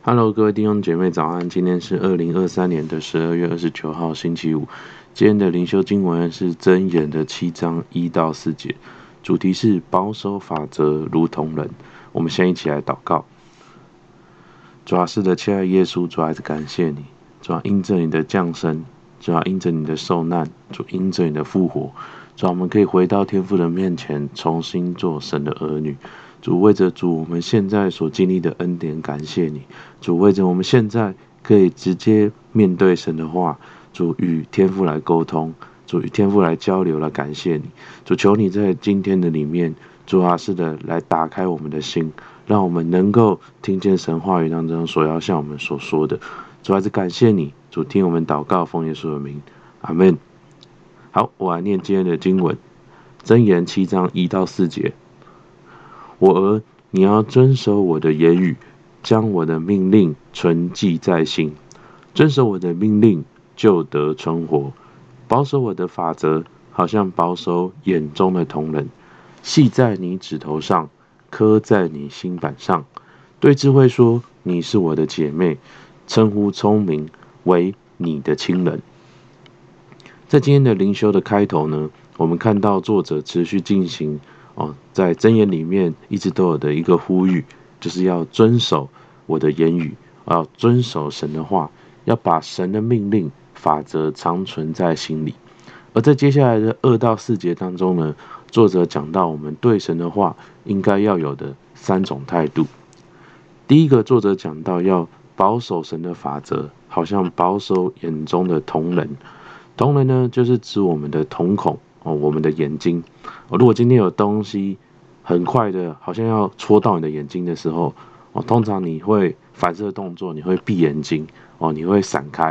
Hello，各位弟兄姐妹早安！今天是二零二三年的十二月二十九号，星期五。今天的灵修经文是箴言的七章一到四节，主题是保守法则如同人。我们先一起来祷告。主啊，是的，亲爱的耶稣，主还是感谢你，主啊，因着你的降生，主啊，因着你的受难，主因着你的复活，主啊，我们可以回到天父的面前，重新做神的儿女。主为着主我们现在所经历的恩典，感谢你。主为着我们现在可以直接面对神的话，主与天父来沟通，主与天父来交流，来感谢你。主求你在今天的里面，主啊，是的，来打开我们的心，让我们能够听见神话语当中所要向我们所说的。主还是感谢你，主听我们祷告，奉耶稣的名，阿门。好，我来念今天的经文，箴言七章一到四节。我儿，你要遵守我的言语，将我的命令存记在心。遵守我的命令，就得存活；保守我的法则，好像保守眼中的瞳人。系在你指头上，刻在你心板上。对智慧说：“你是我的姐妹。”称呼聪明为你的亲人。在今天的灵修的开头呢，我们看到作者持续进行。哦，在箴言里面一直都有的一个呼吁，就是要遵守我的言语，要遵守神的话，要把神的命令法则常存在心里。而在接下来的二到四节当中呢，作者讲到我们对神的话应该要有的三种态度。第一个，作者讲到要保守神的法则，好像保守眼中的瞳人。瞳人呢，就是指我们的瞳孔。哦，我们的眼睛，哦，如果今天有东西很快的，好像要戳到你的眼睛的时候，哦，通常你会反射动作，你会闭眼睛，哦，你会闪开。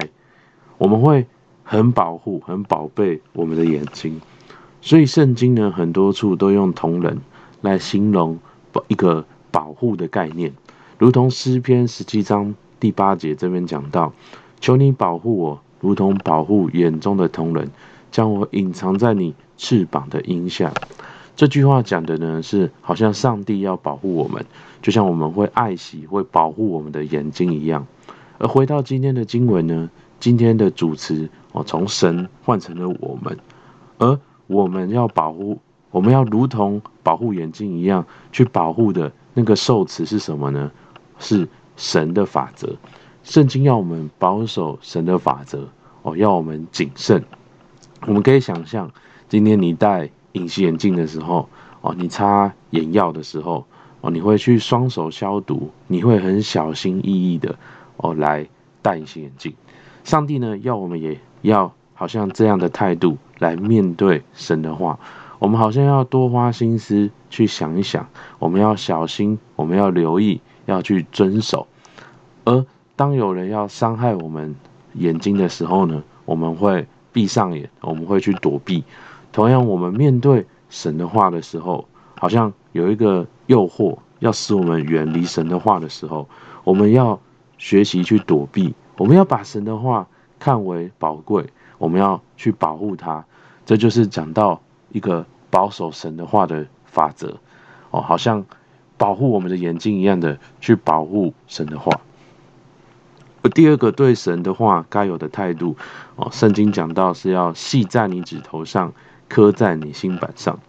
我们会很保护、很宝贝我们的眼睛，所以圣经呢，很多处都用瞳人来形容一个保护的概念，如同诗篇十七章第八节这边讲到：“求你保护我，如同保护眼中的瞳人。”将我隐藏在你翅膀的荫下。这句话讲的呢，是好像上帝要保护我们，就像我们会爱惜、会保护我们的眼睛一样。而回到今天的经文呢，今天的主词哦，从神换成了我们，而我们要保护，我们要如同保护眼睛一样去保护的那个受词是什么呢？是神的法则。圣经要我们保守神的法则哦，要我们谨慎。我们可以想象，今天你戴隐形眼镜的时候，哦，你擦眼药的时候，哦，你会去双手消毒，你会很小心翼翼的，哦，来戴隐形眼镜。上帝呢，要我们也要好像这样的态度来面对神的话，我们好像要多花心思去想一想，我们要小心，我们要留意，要去遵守。而当有人要伤害我们眼睛的时候呢，我们会。闭上眼，我们会去躲避。同样，我们面对神的话的时候，好像有一个诱惑要使我们远离神的话的时候，我们要学习去躲避。我们要把神的话看为宝贵，我们要去保护它。这就是讲到一个保守神的话的法则哦，好像保护我们的眼睛一样的去保护神的话。第二个对神的话该有的态度哦，圣经讲到是要系在你指头上，刻在你心板上。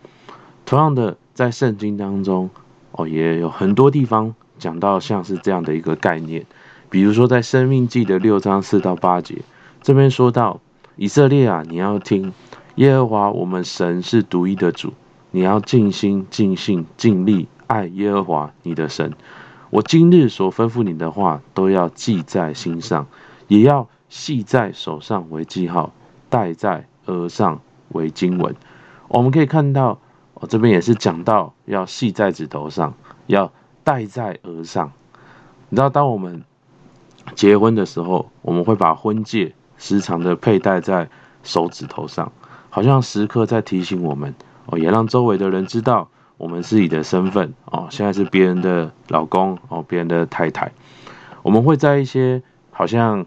同样的，在圣经当中哦，也有很多地方讲到像是这样的一个概念。比如说在生命记的六章四到八节，这边说到以色列啊，你要听耶和华我们神是独一的主，你要尽心尽性尽力爱耶和华你的神。我今日所吩咐你的话，都要记在心上，也要系在手上为记号，戴在额上为经文。我们可以看到，我这边也是讲到要系在指头上，要戴在额上。你知道，当我们结婚的时候，我们会把婚戒时常的佩戴在手指头上，好像时刻在提醒我们，哦，也让周围的人知道。我们自己的身份哦，现在是别人的老公哦，别人的太太。我们会在一些好像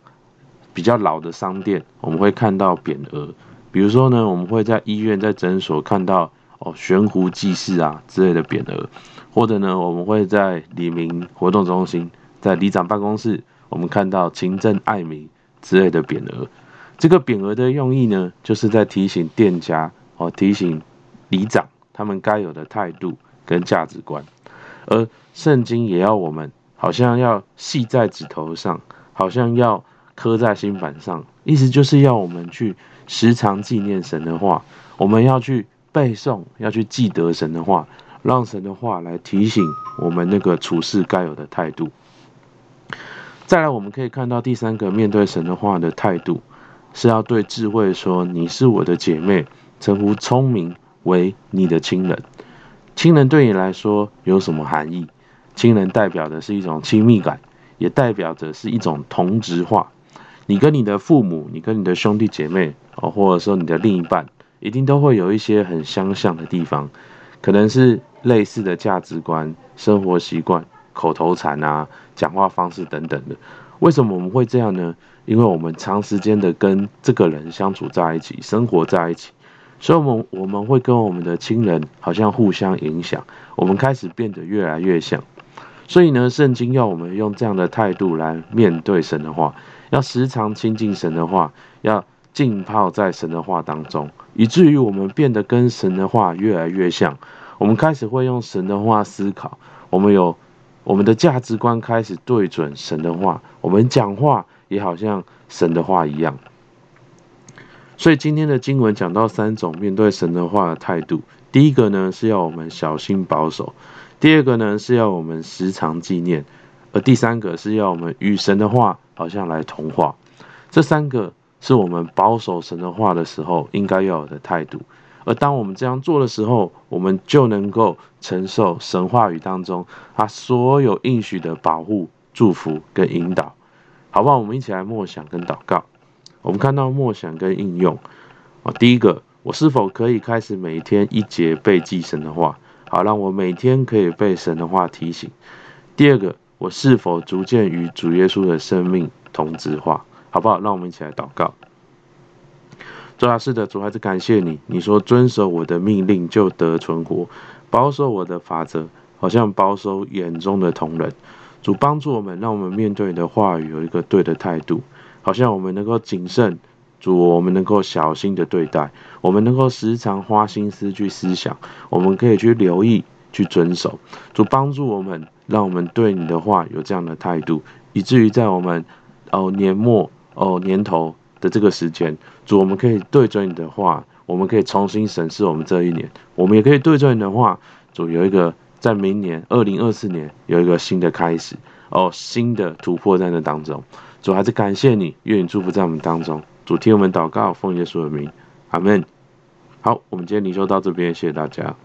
比较老的商店，我们会看到匾额。比如说呢，我们会在医院、在诊所看到哦，悬壶济世啊之类的匾额，或者呢，我们会在里民活动中心在里长办公室，我们看到“勤政爱民”之类的匾额。这个匾额的用意呢，就是在提醒店家哦，提醒里长他们该有的态度跟价值观。而圣经也要我们，好像要系在指头上，好像要刻在心板上，意思就是要我们去时常纪念神的话，我们要去背诵，要去记得神的话，让神的话来提醒我们那个处事该有的态度。再来，我们可以看到第三个面对神的话的态度。是要对智慧说：“你是我的姐妹，称呼聪明为你的亲人。亲人对你来说有什么含义？亲人代表的是一种亲密感，也代表着是一种同质化。你跟你的父母，你跟你的兄弟姐妹，哦，或者说你的另一半，一定都会有一些很相像的地方，可能是类似的价值观、生活习惯、口头禅啊、讲话方式等等的。为什么我们会这样呢？”因为我们长时间的跟这个人相处在一起，生活在一起，所以我们我们会跟我们的亲人好像互相影响，我们开始变得越来越像。所以呢，圣经要我们用这样的态度来面对神的话，要时常亲近神的话，要浸泡在神的话当中，以至于我们变得跟神的话越来越像。我们开始会用神的话思考，我们有我们的价值观开始对准神的话，我们讲话。也好像神的话一样，所以今天的经文讲到三种面对神的话的态度。第一个呢是要我们小心保守，第二个呢是要我们时常纪念，而第三个是要我们与神的话好像来同化。这三个是我们保守神的话的时候应该要有的态度。而当我们这样做的时候，我们就能够承受神话语当中他所有应许的保护、祝福跟引导。好不好？我们一起来默想跟祷告。我们看到默想跟应用啊，第一个，我是否可以开始每天一节背记神的话，好让我每天可以被神的话提醒。第二个，我是否逐渐与主耶稣的生命同质化，好不好？让我们一起来祷告。主啊，是的，主还是感谢你。你说遵守我的命令就得存活，保守我的法则，好像保守眼中的瞳人。主帮助我们，让我们面对的话语有一个对的态度，好像我们能够谨慎，主，我们能够小心的对待，我们能够时常花心思去思想，我们可以去留意、去遵守。主帮助我们，让我们对你的话有这样的态度，以至于在我们哦年末哦年头的这个时间，主，我们可以对准你的话，我们可以重新审视我们这一年，我们也可以对准你的话，主有一个。在明年二零二四年有一个新的开始哦，新的突破在那当中。主还是感谢你，愿你祝福在我们当中。主听我们祷告，奉耶稣的名，阿门。好，我们今天灵修到这边，谢谢大家。